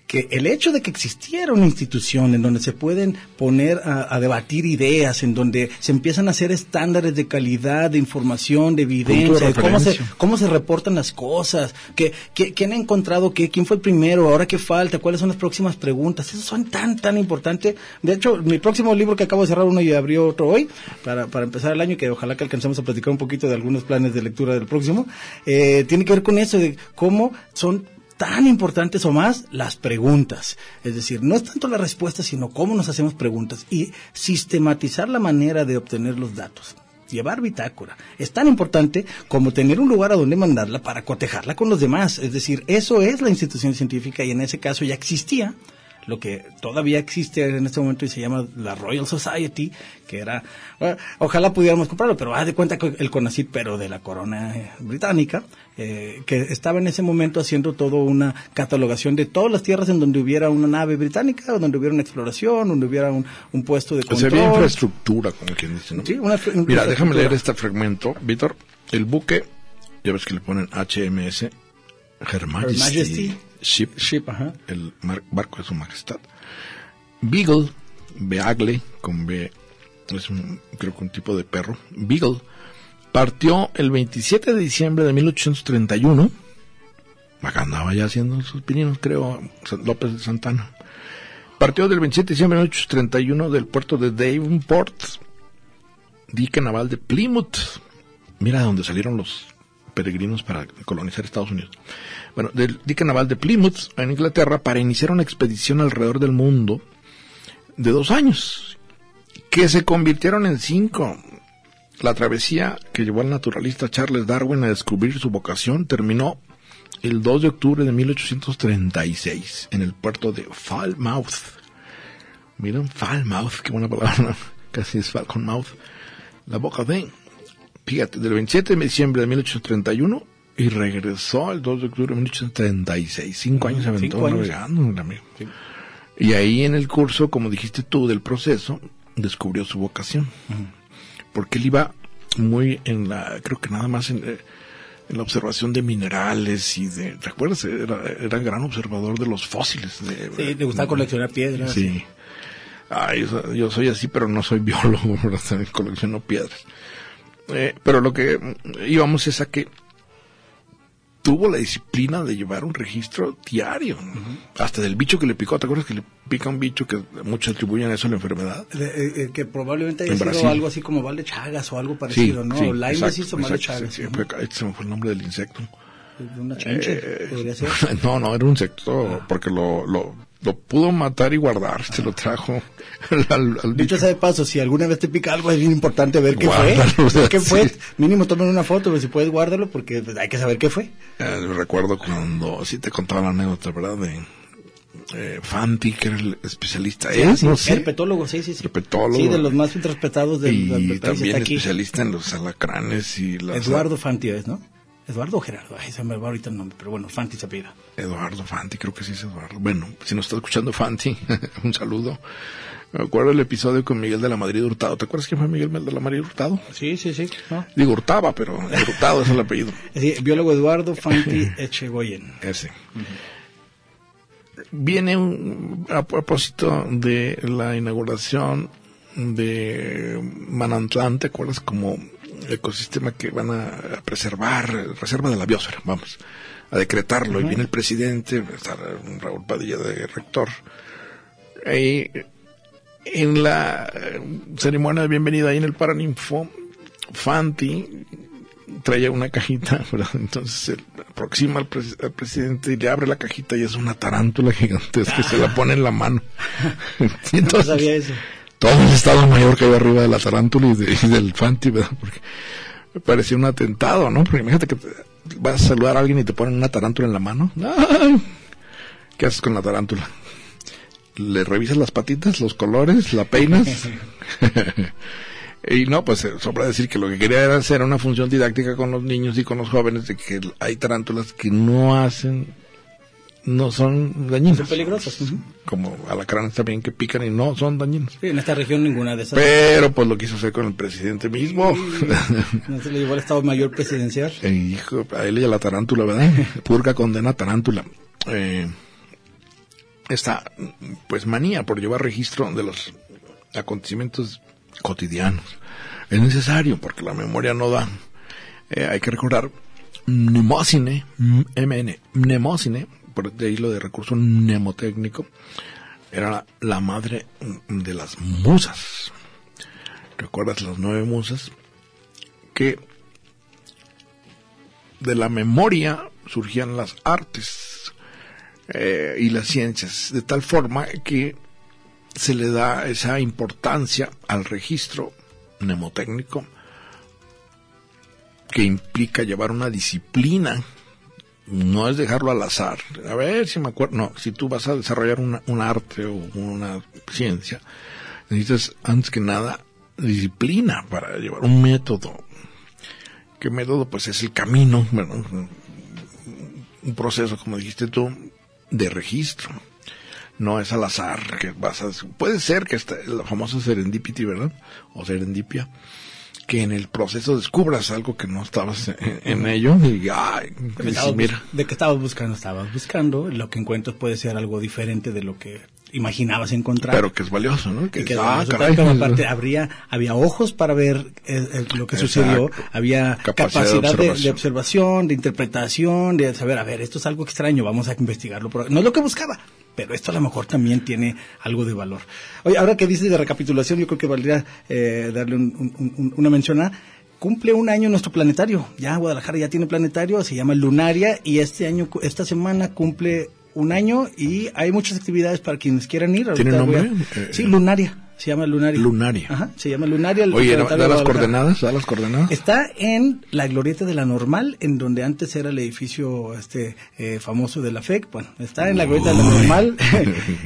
que el hecho de que existiera una institución en donde se pueden poner a, a debatir ideas, en donde se empiezan a hacer estándares de calidad, de información, de evidencia, de cómo se, cómo se reportan las cosas, que, que- quién ha encontrado qué, quién fue el primero, ahora qué falta, cuáles son las próximas preguntas, eso son tan, tan importantes. De hecho, mi próximo libro que acabo de cerrar uno y abrió otro hoy, para, para empezar el año, que ojalá que alcancemos a platicar un poquito de algunos planes de lectura del próximo, eh, tiene que ver con eso, de cómo son tan importantes o más las preguntas. Es decir, no es tanto la respuesta, sino cómo nos hacemos preguntas y sistematizar la manera de obtener los datos. Llevar bitácora es tan importante como tener un lugar a donde mandarla para cotejarla con los demás. Es decir, eso es la institución científica y en ese caso ya existía lo que todavía existe en este momento y se llama la Royal Society, que era, bueno, ojalá pudiéramos comprarlo, pero haz de cuenta que el CONACYT, pero de la corona eh, británica, eh, que estaba en ese momento haciendo toda una catalogación de todas las tierras en donde hubiera una nave británica, o donde hubiera una exploración, donde hubiera un, un puesto de O sea, control. había infraestructura, como quien dice, ¿no? Sí, una Mira, déjame leer este fragmento. Víctor, el buque, ya ves que le ponen HMS, Her Majesty, Her Majesty. Ship, Ship, ajá. el barco de su majestad. Beagle, Beagle, con B, es un, creo que un tipo de perro. Beagle, partió el 27 de diciembre de 1831. Acá andaba ya haciendo sus pininos, creo, López de Santana. Partió del 27 de diciembre de 1831 del puerto de Davenport, dique naval de Plymouth. Mira de dónde salieron los peregrinos para colonizar Estados Unidos. Bueno, del dique naval de Plymouth en Inglaterra para iniciar una expedición alrededor del mundo de dos años, que se convirtieron en cinco. La travesía que llevó al naturalista Charles Darwin a descubrir su vocación terminó el 2 de octubre de 1836 en el puerto de Falmouth. Miren, Falmouth, qué buena palabra, <laughs> casi es Falcon Mouth. La boca de, fíjate, del 27 de diciembre de 1831 y regresó el 2 de octubre de 1836. Cinco años se aventó navegando, amigo. Y ahí en el curso, como dijiste tú, del proceso, descubrió su vocación. Porque él iba muy en la, creo que nada más en, eh, en la observación de minerales y de, ¿te acuerdas? Era, era gran observador de los fósiles. De, Sí, le gustaba coleccionar piedras. Sí. Ay, yo, soy- así, pero no soy biólogo, <laughs> colecciono piedras. Eh, pero lo que íbamos es a que tuvo la disciplina de llevar un registro diario, hasta del bicho que le picó. ¿Te acuerdas que le pica un bicho que muchos atribuyen a eso la enfermedad? Eh, eh, que probablemente haya En sido Brasil. algo así como Val de Chagas o algo parecido, ¿no? Lyme exacto, hizo exacto, Chagas. sí, sí, fue- este se me fue el nombre del insecto. Una chanche, podría ser. <laughs> No, no, era un insecto porque lo, lo, lo pudo matar y guardar. Se lo trajo al, al Dicho sea de paso, si alguna vez te pica algo, es bien importante ver qué Guárdalo, fue. Ver qué <laughs> sí. fue. Mínimo tomen una foto, pero si puedes guárdalo porque hay que saber qué fue. Eh, recuerdo cuando sí te contaba la anécdota, ¿verdad? De eh, Fanti, que era el especialista. ¿Es? Sí, no sé. Herpetólogo, sí, sí, sí. Herpetólogo. Sí, de los más respetados y también aquí. especialista en los alacranes y las... Eduardo Fanti es, ¿no? Eduardo o Gerardo, ay, se me va ahorita el nombre, pero bueno, Fanti se pida. Eduardo Fanti, creo que sí es Eduardo. Bueno, si nos está escuchando Fanti, <laughs> un saludo. Me acuerdo el episodio con Miguel de la Madrid Hurtado. ¿Te acuerdas quién fue Miguel de la Madrid Hurtado? Sí, sí, sí. ¿no? Digo Hurtaba, pero Hurtado es el apellido. <laughs> Sí, biólogo Eduardo Fanti <laughs> Echegoyen. Ese. Viene un- a propósito de la inauguración de Manantlán, ¿te acuerdas? Como ecosistema que van a preservar, reserva de la biosfera, vamos, a decretarlo. Y viene el presidente, está Raúl Padilla de rector. Y en la eh, ceremonia de bienvenida ahí en el Paraninfo, Fanti traía una cajita, <laughs> ¿verdad? Entonces se aproxima al, pres- al presidente y le abre la cajita y es una tarántula gigantesca que se la pone en la mano. <laughs> <laughs> Y No entonces, sabía eso. Todo el Estado Mayor que había arriba de la tarántula y, de- y del Fanti, ¿verdad? Porque me parecía un atentado, ¿no? Porque imagínate que vas a saludar a alguien y te ponen una tarántula en la mano. ¿Qué haces con la tarántula? Le revisas las patitas, los colores, la peinas. <laughs> y no, pues eh, sobra decir que lo que quería era hacer una función didáctica con los niños y con los jóvenes de que hay tarántulas que no hacen, no son dañinas. Son peligrosas. ujú. Como alacranes también que pican y no son dañinos. Sí, en esta región ninguna de esas. Pero pues lo quiso hacer con el presidente mismo. No se le llevó al Estado Mayor Presidencial. <laughs> Eh, hijo, a él y a la tarántula, ¿verdad? <laughs> Purga condena tarántula. Eh, esta, pues, manía por llevar registro de los acontecimientos cotidianos. Es necesario porque la memoria no da. Eh, hay que recordar Mnemosine, MN, Mnemosine, por de ahí lo de recurso mnemotécnico, era la, madre de las musas. ¿Recuerdas las nueve musas? Que de la memoria surgían las artes eh, y las ciencias, de tal forma que se le da esa importancia al registro mnemotécnico que implica llevar una disciplina, no es dejarlo al azar. A ver si me acuerdo, no, si tú vas a desarrollar una, un arte o una ciencia, necesitas antes que nada disciplina para llevar un método. ¿Qué método? Pues es el camino, bueno, un proceso, como dijiste tú, de registro. No es al azar que vas a... Puede ser que esta, la famosa serendipity, ¿verdad? O serendipia, que en el proceso descubras algo que no estabas en, en ello y, ay, De, mira, de que estabas buscando, estabas buscando. Lo que encuentras puede ser algo diferente de lo que imaginabas encontrar. pero que es valioso, ¿no? Que Y que es, ah, caray, <laughs> aparte habría había ojos para ver eh, eh, lo que sucedió había Capacidad capacidad, de de, observación. de observación de interpretación de saber a ver esto es algo extraño vamos a investigarlo no es lo que buscaba pero esto a lo mejor también tiene algo de valor oye ahora que dices de recapitulación yo creo que valdría eh, darle un- un- un- una mención a Cumple un año nuestro planetario. Ya Guadalajara ya tiene planetario, se llama Lunaria y este año, esta semana cumple un año y hay muchas actividades para quienes quieran ir. ¿Tiene a- nombre? Sí, Lunaria. Se llama Lunaria. Lunaria. Ajá, se llama Lunaria. Oye, ¿da, las coordenadas? ¿Da las coordenadas? Está en la glorieta de la Normal, en donde antes era el edificio este eh, famoso de la FEC. Bueno, está en la glorieta de la Normal. <laughs>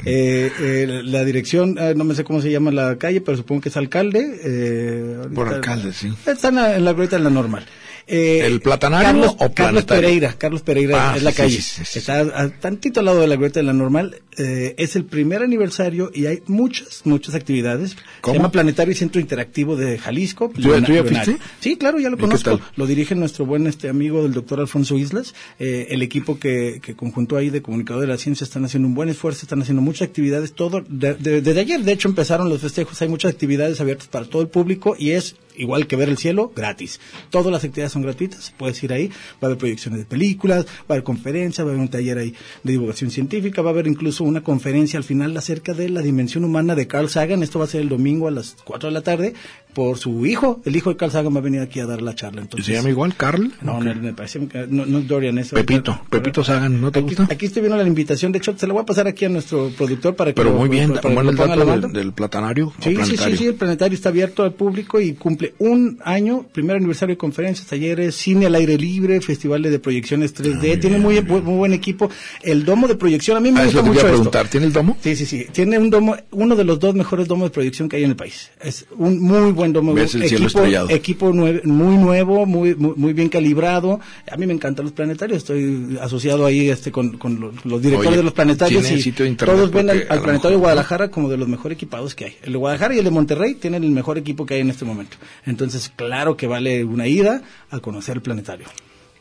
Eh, eh, la dirección, eh, no me sé cómo se llama la calle, pero supongo que es alcalde. eh, Por alcalde, sí. Está en la, en la glorieta de la Normal. Eh, ¿El Platanario Carlos, o Carlos? Pereira, Carlos Pereira Ah, es la sí, calle. sí, sí, sí, Está a, tantito al lado de la glorieta de la Normal. Eh, es el primer aniversario y hay muchas, muchas actividades. ¿Cómo? Se llama Planetario y Centro Interactivo de Jalisco. ¿Tú- tú ya fuiste? Sí, claro, ya lo ¿Y qué conozco. Lo dirige nuestro buen este amigo del doctor Alfonso Islas. Eh, el equipo que, que conjuntó ahí de comunicador de la ciencia están haciendo un buen esfuerzo, están haciendo muchas actividades. Todo de- de- desde ayer, de hecho, empezaron los festejos. Hay muchas actividades abiertas para todo el público y es igual que ver el cielo, gratis. Todas las actividades son gratuitas, puedes ir ahí. Va a haber proyecciones de películas, va a haber conferencias, va a haber un taller ahí de divulgación científica, va a haber incluso una conferencia al final acerca de la dimensión humana de Carl Sagan. Esto va a ser el domingo a las 4 de la tarde. Por su hijo. El hijo de Carl Sagan va a venir aquí a dar la charla. Entonces, ¿Se llama igual Carl? No, no, me parece no, no es Dorian, es Pepito, Pepito Sagan, ¿no te Aquí, gusta? aquí estoy viendo la invitación, de hecho, se la voy a pasar aquí a nuestro productor para que Pero lo- muy bien, para que bueno el dato del, platanario Sí, sí, sí, sí, el planetario está abierto al público y cumple un año, primer aniversario de conferencias, talleres, cine al aire libre, festival de proyecciones 3D, tiene muy, bu- muy buen equipo. El domo de proyección, a mí me Ah, gusta te mucho esto. preguntar, ¿tiene el domo? Sí, sí, sí. Tiene un domo, uno de los dos mejores domos de proyección que hay en el país. Es un muy buen cielo equipo, equipo nue- muy nuevo, muy, muy, muy bien calibrado. A mí me encantan los planetarios. Estoy asociado ahí este con, con los, los directores Oye, de los planetarios ¿tiene y de todos ven al, planetario de Guadalajara como de los mejor equipados que hay. El de Guadalajara y el de Monterrey tienen el mejor equipo que hay en este momento. Entonces, claro que vale una ida a conocer el planetario.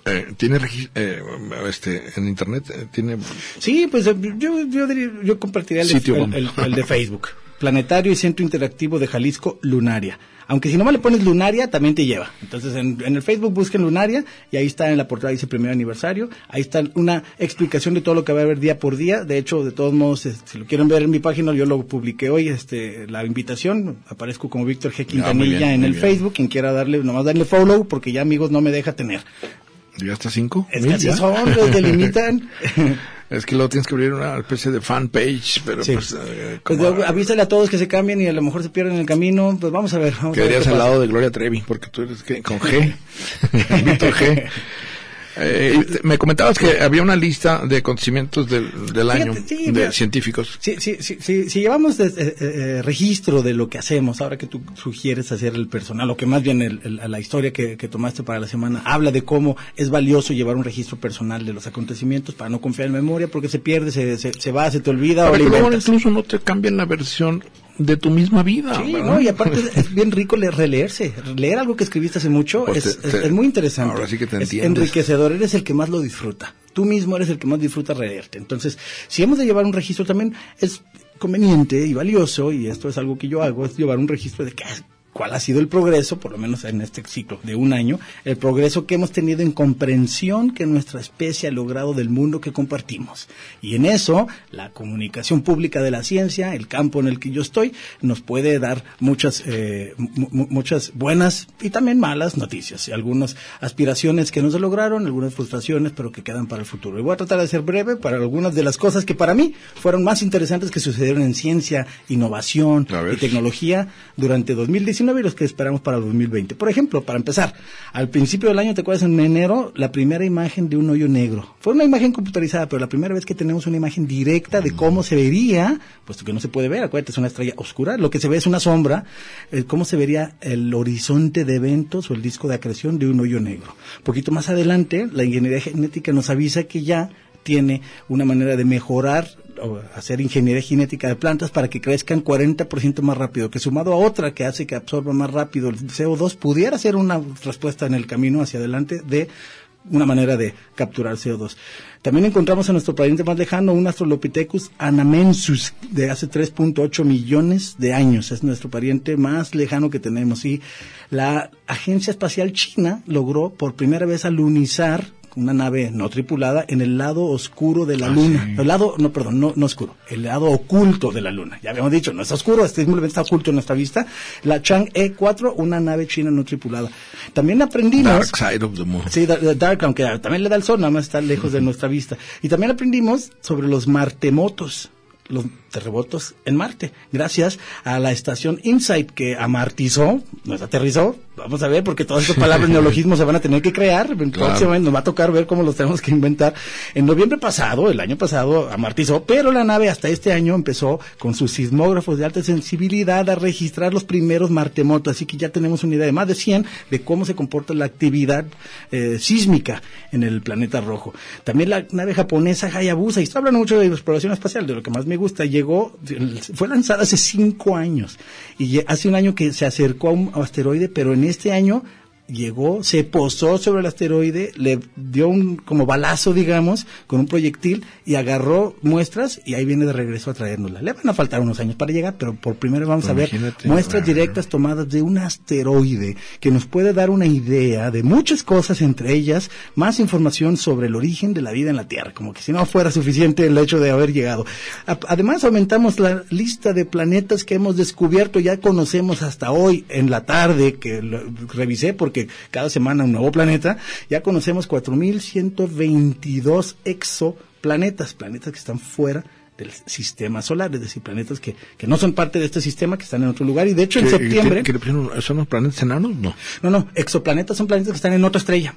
Eh, ¿Tiene eh, este, en internet? eh, ¿Tiene Sí, pues eh, yo, yo, diría- yo compartiría el, vamos. el- el de Facebook. <laughs> Planetario y Centro Interactivo de Jalisco, Lunaria. Aunque si nomás le pones Lunaria, también te lleva. Entonces en, en el Facebook busquen Lunaria y ahí está en la portada, dice primer aniversario. Ahí está una explicación de todo lo que va a haber día por día. De hecho, de todos modos, eh, si lo quieren ver en mi página, yo lo publiqué hoy, este, la invitación. Aparezco como Víctor G. Quintanilla bien, en el bien. Facebook. Quien quiera darle, nomás darle follow, porque ya amigos no me deja tener. ¿Ya hasta cinco? Es ¿Mil que así son, los delimitan. <laughs> Es que luego tienes que abrir una especie de fanpage, pero Sí. pues... eh, Pues avísale a todos que se cambien y a lo mejor se pierden en el camino. Pues vamos a ver. Vamos a ver Quedarías qué al pasa. lado de Gloria Trevi, porque tú eres que- con G. <laughs> Víctor G. Eh, me comentabas que había una lista de acontecimientos del, del Fíjate, año sí, de científicos. Si, si, si, si, si llevamos de- eh, eh, registro de lo que hacemos, ahora que tú sugieres hacer el personal, o que más bien el- el- la historia que, que tomaste para la semana, habla de cómo es valioso llevar un registro personal de los acontecimientos para no confiar en memoria, porque se pierde, se, se, se va, se te olvida o Para le que luego incluso no te cambien la versión de tu misma vida. Sí, ¿verdad? no, y aparte es bien rico leer, releerse. Leer algo que escribiste hace mucho Pues es, te- es- te- es muy interesante. ahora sí que te es entiendes. enriquecedor, eres el que más lo disfruta. Tú mismo eres el que más disfruta leerte. Entonces, si hemos de llevar un registro también es conveniente y valioso, y esto es algo que yo hago, es llevar un registro de qué, cuál ha sido el progreso, por lo menos en este ciclo de un año, el progreso que hemos tenido en comprensión que nuestra especie ha logrado del mundo que compartimos. Y en eso, la comunicación pública de la ciencia, el campo en el que yo estoy, nos puede dar muchas, eh, mu- mu- muchas buenas y también malas noticias. Y algunas aspiraciones que no se lograron, algunas frustraciones, pero que quedan para el futuro. Y voy a tratar de ser breve para algunas de las cosas que para mí fueron más interesantes que sucedieron en ciencia, innovación y tecnología durante 2019 y los que esperamos para 2020. Por ejemplo, para empezar, al principio del año, ¿te acuerdas? En enero, la primera imagen de un hoyo negro. Fue una imagen computarizada, pero la primera vez que tenemos una imagen directa de cómo se vería, puesto que no se puede ver, acuérdate, es una estrella oscura, lo que se ve es una sombra, eh, cómo se vería el horizonte de eventos o el disco de acreción de un hoyo negro. Un poquito más adelante, la ingeniería genética nos avisa que ya tiene una manera de mejorar hacer ingeniería genética de plantas para que crezcan 40% más rápido, que sumado a otra que hace que absorba más rápido el CO2, pudiera ser una respuesta en el camino hacia adelante de una manera de capturar CO2. También encontramos a nuestro pariente más lejano, un Australopithecus anamensus, de hace 3.8 millones de años. Es nuestro pariente más lejano que tenemos. Y la Agencia Espacial China logró por primera vez alunizar una nave no tripulada en el lado oscuro de la Ah, luna. sí. El lado, no, perdón, no, no oscuro, el lado oculto de la luna. Ya habíamos dicho, no está oscuro, este simplemente está oculto en nuestra vista. La Chang'e 4, una nave china no tripulada. También aprendimos... Dark Side of the Moon. Sí, da- da- Dark, aunque también le da el sol, nada más está lejos de nuestra vista. Y también aprendimos sobre los martemotos, los terremotos en Marte, gracias a la estación InSight que amartizó, nos aterrizó. Vamos a ver, porque todas estas palabras <laughs> neologismos se van a tener que crear. Próximamente nos va a tocar ver cómo los tenemos que inventar. En noviembre pasado, el año pasado, amartizó, pero la nave hasta este año empezó con sus sismógrafos de alta sensibilidad a registrar los primeros martemotos. Así que ya tenemos una idea de más de 100 de cómo se comporta la actividad eh, sísmica en el planeta rojo. También la nave japonesa Hayabusa, y estoy hablando mucho de exploración espacial, de lo que más me gusta, llegó, fue lanzada hace cinco años. Y hace un año que se acercó a un asteroide, pero en este año llegó, se posó sobre el asteroide, le dio un como balazo, digamos, con un proyectil y agarró muestras y ahí viene de regreso a traérnosla. Le van a faltar unos años para llegar, pero por primera vez vamos a ver muestras directas tomadas de un asteroide que nos puede dar una idea de muchas cosas, entre ellas más información sobre el origen de la vida en la Tierra, como que si no fuera suficiente el hecho de haber llegado. A- Además, aumentamos la lista de planetas que hemos descubierto, ya conocemos hasta hoy en la tarde, que lo- revisé porque cada semana un nuevo planeta, ya conocemos 4.122 exoplanetas, planetas que están fuera del sistema solar, es decir, planetas que, que no son parte de este sistema, que están en otro lugar. Y de hecho, en ¿Qué- septiembre... ¿Son los planetas enanos? No. No, no, exoplanetas son planetas que están en otra estrella.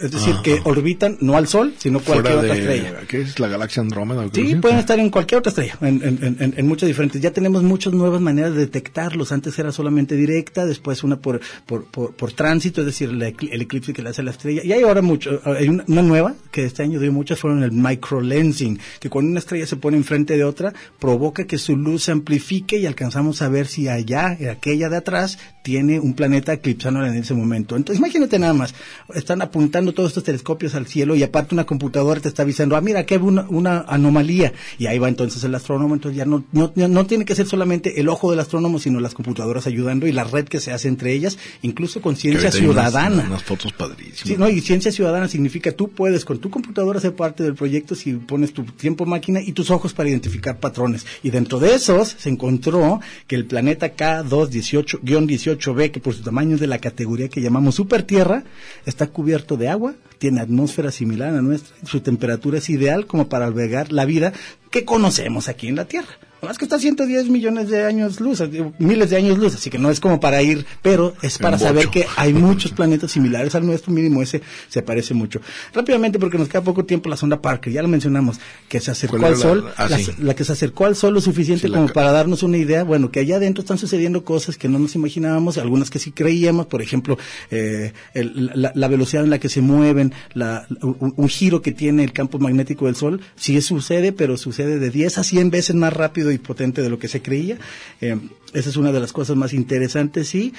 Es decir, Ajá. que orbitan no al Sol, sino cualquier Fuera otra de, estrella. ¿Qué es la galaxia Andrómeda? Sí, es? pueden estar en cualquier otra estrella, en, en- en- en muchas diferentes. Ya tenemos muchas nuevas maneras de detectarlos. Antes era solamente directa, después una por, por, por, por tránsito, es decir, la el eclipse que le hace a la estrella. Y hay ahora mucho, hay una, una nueva, que este año dio muchas, fueron el microlensing, que cuando una estrella se pone enfrente de otra, provoca que su luz se amplifique y alcanzamos a ver si allá, aquella de atrás, tiene un planeta eclipsándola en ese momento. Entonces, imagínate nada más, están apuntando todos estos telescopios al cielo y aparte una computadora te está avisando, ah, mira, aquí hay una, una anomalía. Y ahí va entonces el astrónomo, entonces ya no, no, no tiene que ser solamente el ojo del astrónomo, sino las computadoras ayudando y la red que se hace entre ellas, incluso con Que ciencia unas- ciudadana. Unas, fotos padrísimas. Sí, no, y ciencia ciudadana significa tú puedes con tu computadora ser parte del proyecto si pones tu tiempo máquina y tus ojos para identificar patrones. Y dentro de esos se encontró que el planeta K218-18b, que por su tamaño es de la categoría que llamamos supertierra, está cubierto de agua, tiene atmósfera similar a nuestra, su temperatura es ideal como para albergar la vida que conocemos aquí en la Tierra. Además que está a 110 millones de años luz, eh, miles de años luz, así que no es como para ir, pero es para saber que hay muchos planetas similares al nuestro, mínimo ese se parece mucho. Rápidamente, porque nos queda poco tiempo, la sonda Parker, ya lo mencionamos, que se acercó ¿Cuál al la- Sol, ah, la, sí. la que se acercó al Sol lo suficiente Sí, como para darnos una idea, bueno, que allá adentro están sucediendo cosas que no nos imaginábamos, algunas que sí creíamos, por ejemplo, eh, el- la, la velocidad en la que se mueven, la, un, un giro que tiene el campo magnético del Sol, sí sucede, pero sucede de 10 a 100 veces más rápido y potente de lo que se creía. Eh, esa es una de las cosas más interesantes y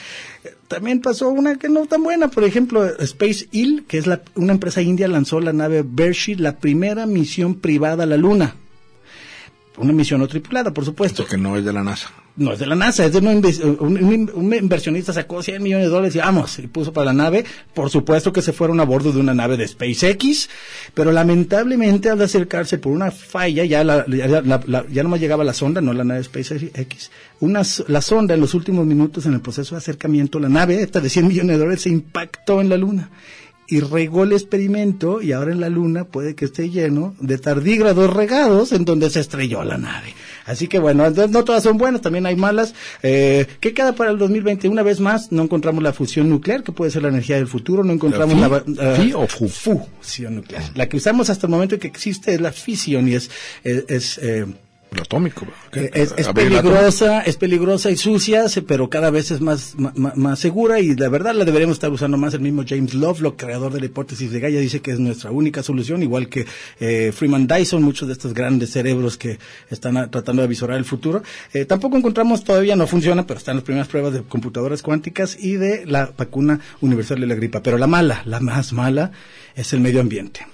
eh, también pasó una que no tan buena, por ejemplo, Space Hill, que es la, una empresa india, lanzó la nave Beresheet, la primera misión privada a la Luna. Una misión no tripulada, por supuesto. Esto que no es de la NASA. No es de la NASA, es de un, un- un inversionista sacó 100 millones de dólares y vamos, y puso para la nave. Por supuesto que se fueron a bordo de una nave de SpaceX, pero lamentablemente al acercarse por una falla, ya, la, ya, la- la- ya nomás llegaba la sonda, no la nave SpaceX, una, la sonda en los últimos minutos en el proceso de acercamiento, la nave, esta de 100 millones de dólares, se impactó en la Luna y regó el experimento y ahora en la luna puede que esté lleno de tardígrados regados en donde se estrelló la nave. Así que bueno, no todas son buenas, también hay malas. Eh, ¿Qué queda para el 2020? Una vez más, no encontramos la fusión nuclear, que puede ser la energía del futuro, no encontramos ¿Fi? la... ¿Fi o fu? Fusión nuclear. La que usamos hasta el momento que existe es la fisión y es... es, es, eh, atómico. eh, es, es peligrosa, es peligrosa y sucia, pero cada vez es más, ma- más, segura y la verdad la deberíamos estar usando más. El mismo James Lovelock, creador de la hipótesis de Gaia, dice que es nuestra única solución, igual que eh, Freeman Dyson, muchos de estos grandes cerebros que están tratando de avisorar el futuro. Eh, tampoco encontramos, todavía no funciona, pero están las primeras pruebas de computadoras cuánticas y de la vacuna universal de la gripa. Pero la mala, la más mala, es el medio ambiente.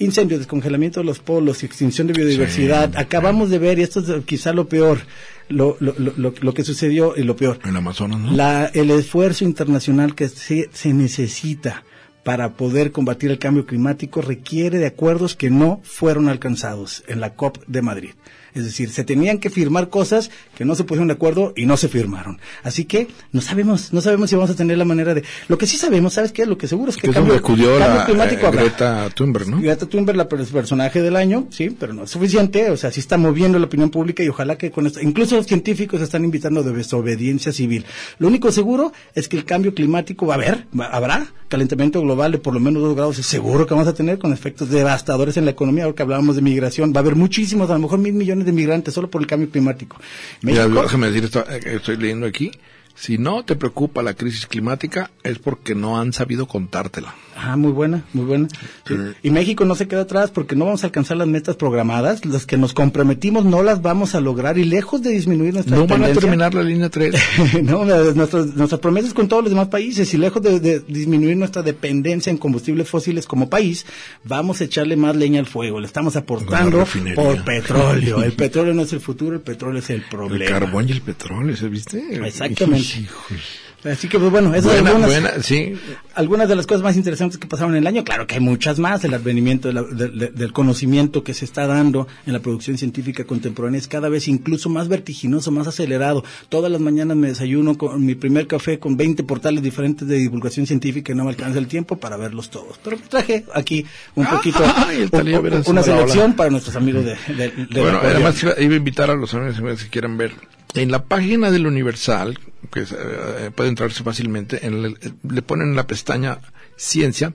Incendios, descongelamiento de los polos, extinción de biodiversidad. Sí. Acabamos de ver, y esto es quizá lo peor, lo, lo, lo, lo- lo que sucedió y lo peor. En Amazonas, ¿no? La, el esfuerzo internacional que se, se necesita para poder combatir el cambio climático requiere de acuerdos que no fueron alcanzados en la COP de Madrid. Es decir, se tenían que firmar cosas que no se pusieron de acuerdo y no se firmaron. Así que no sabemos, no sabemos si vamos a tener la manera de. Lo que sí sabemos, ¿sabes qué? Lo que seguro es que Que cambio, cambio la climático eh, habrá. Greta Thunberg, ¿no? Greta Thunberg, la per- personaje del año, sí, pero no es suficiente, o sea, sí está moviendo la opinión pública y ojalá que con esto, incluso los científicos están invitando de desobediencia civil. Lo único seguro es que el cambio climático va a haber, va- habrá calentamiento global de por lo menos dos grados, es seguro que vamos a tener con efectos devastadores en la economía, ahora que hablábamos de migración, va a haber muchísimos, a lo mejor mil millones de migrantes solo por el cambio climático. Mira, déjame decir esto, eh, estoy leyendo aquí. Si no te preocupa la crisis climática, es porque no han sabido contártela. Ah, muy buena, muy buena. Sí. Y México no se queda atrás porque no vamos a alcanzar las metas programadas, las que nos comprometimos no las vamos a lograr y lejos de disminuir nuestra No van a terminar la línea 3. <laughs> no, nuestras, nuestras promesas con todos los demás países y lejos de, de disminuir nuestra dependencia en combustibles fósiles como país, vamos a echarle más leña al fuego. Le estamos aportando por petróleo. El <laughs> petróleo no es el futuro, el petróleo es el El problema. carbón y el petróleo, ¿se viste? Exactamente. Híjole. Así que, pues bueno, esas Buena, algunas, buena, sí. algunas de las cosas más interesantes que pasaron en el año. Claro que hay muchas más. El advenimiento de la- de- de- del conocimiento que se está dando en la producción científica contemporánea es cada vez incluso más vertiginoso, más acelerado. Todas las mañanas me desayuno con mi primer café con 20 portales diferentes de divulgación científica y no me alcanza el tiempo para verlos todos. Pero traje aquí un Ah, poquito, <laughs> un- una selección para nuestros amigos de, de- Bueno, además iba, a invitar a los amigos que quieran ver. En la página del Universal, que eh, puede entrarse fácilmente, en le ponen en la pestaña Ciencia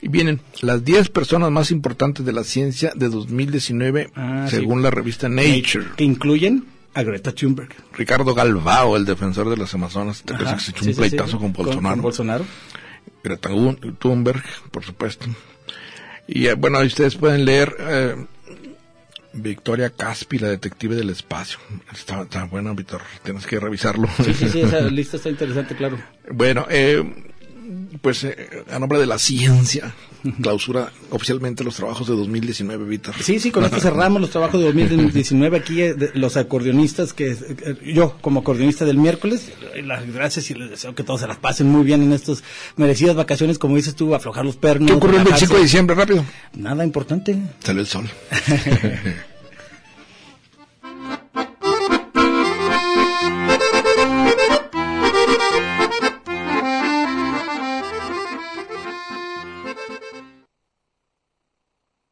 y vienen las 10 personas más importantes de la ciencia de 2019 Ah, sí. según la revista Nature. que incluyen a Greta Thunberg. Ricardo Galvao, el defensor de las Amazonas, ¿te acuerdas que se echó Sí, un pleitazo sí. con Bolsonaro? Con Bolsonaro. Greta Thunberg, por supuesto. Y eh, bueno, ustedes pueden leer eh, Victoria Caspi, la detective del espacio. Está, está bueno, Víctor, tienes que revisarlo. Sí, sí, sí, esa <laughs> lista está interesante, claro. bueno, eh, pues eh, a nombre de la ciencia, clausura oficialmente los trabajos de 2019, Víctor. Sí, sí, con esto cerramos los trabajos de 2019. Aquí eh, los acordeonistas, que eh, yo como acordeonista del miércoles, las gracias y les deseo que todos se las pasen muy bien en estas merecidas vacaciones, como dices tú, aflojar los pernos. ¿Qué ocurrió el relajarse. 25 de diciembre? Rápido. Nada importante. Salió el sol. <laughs>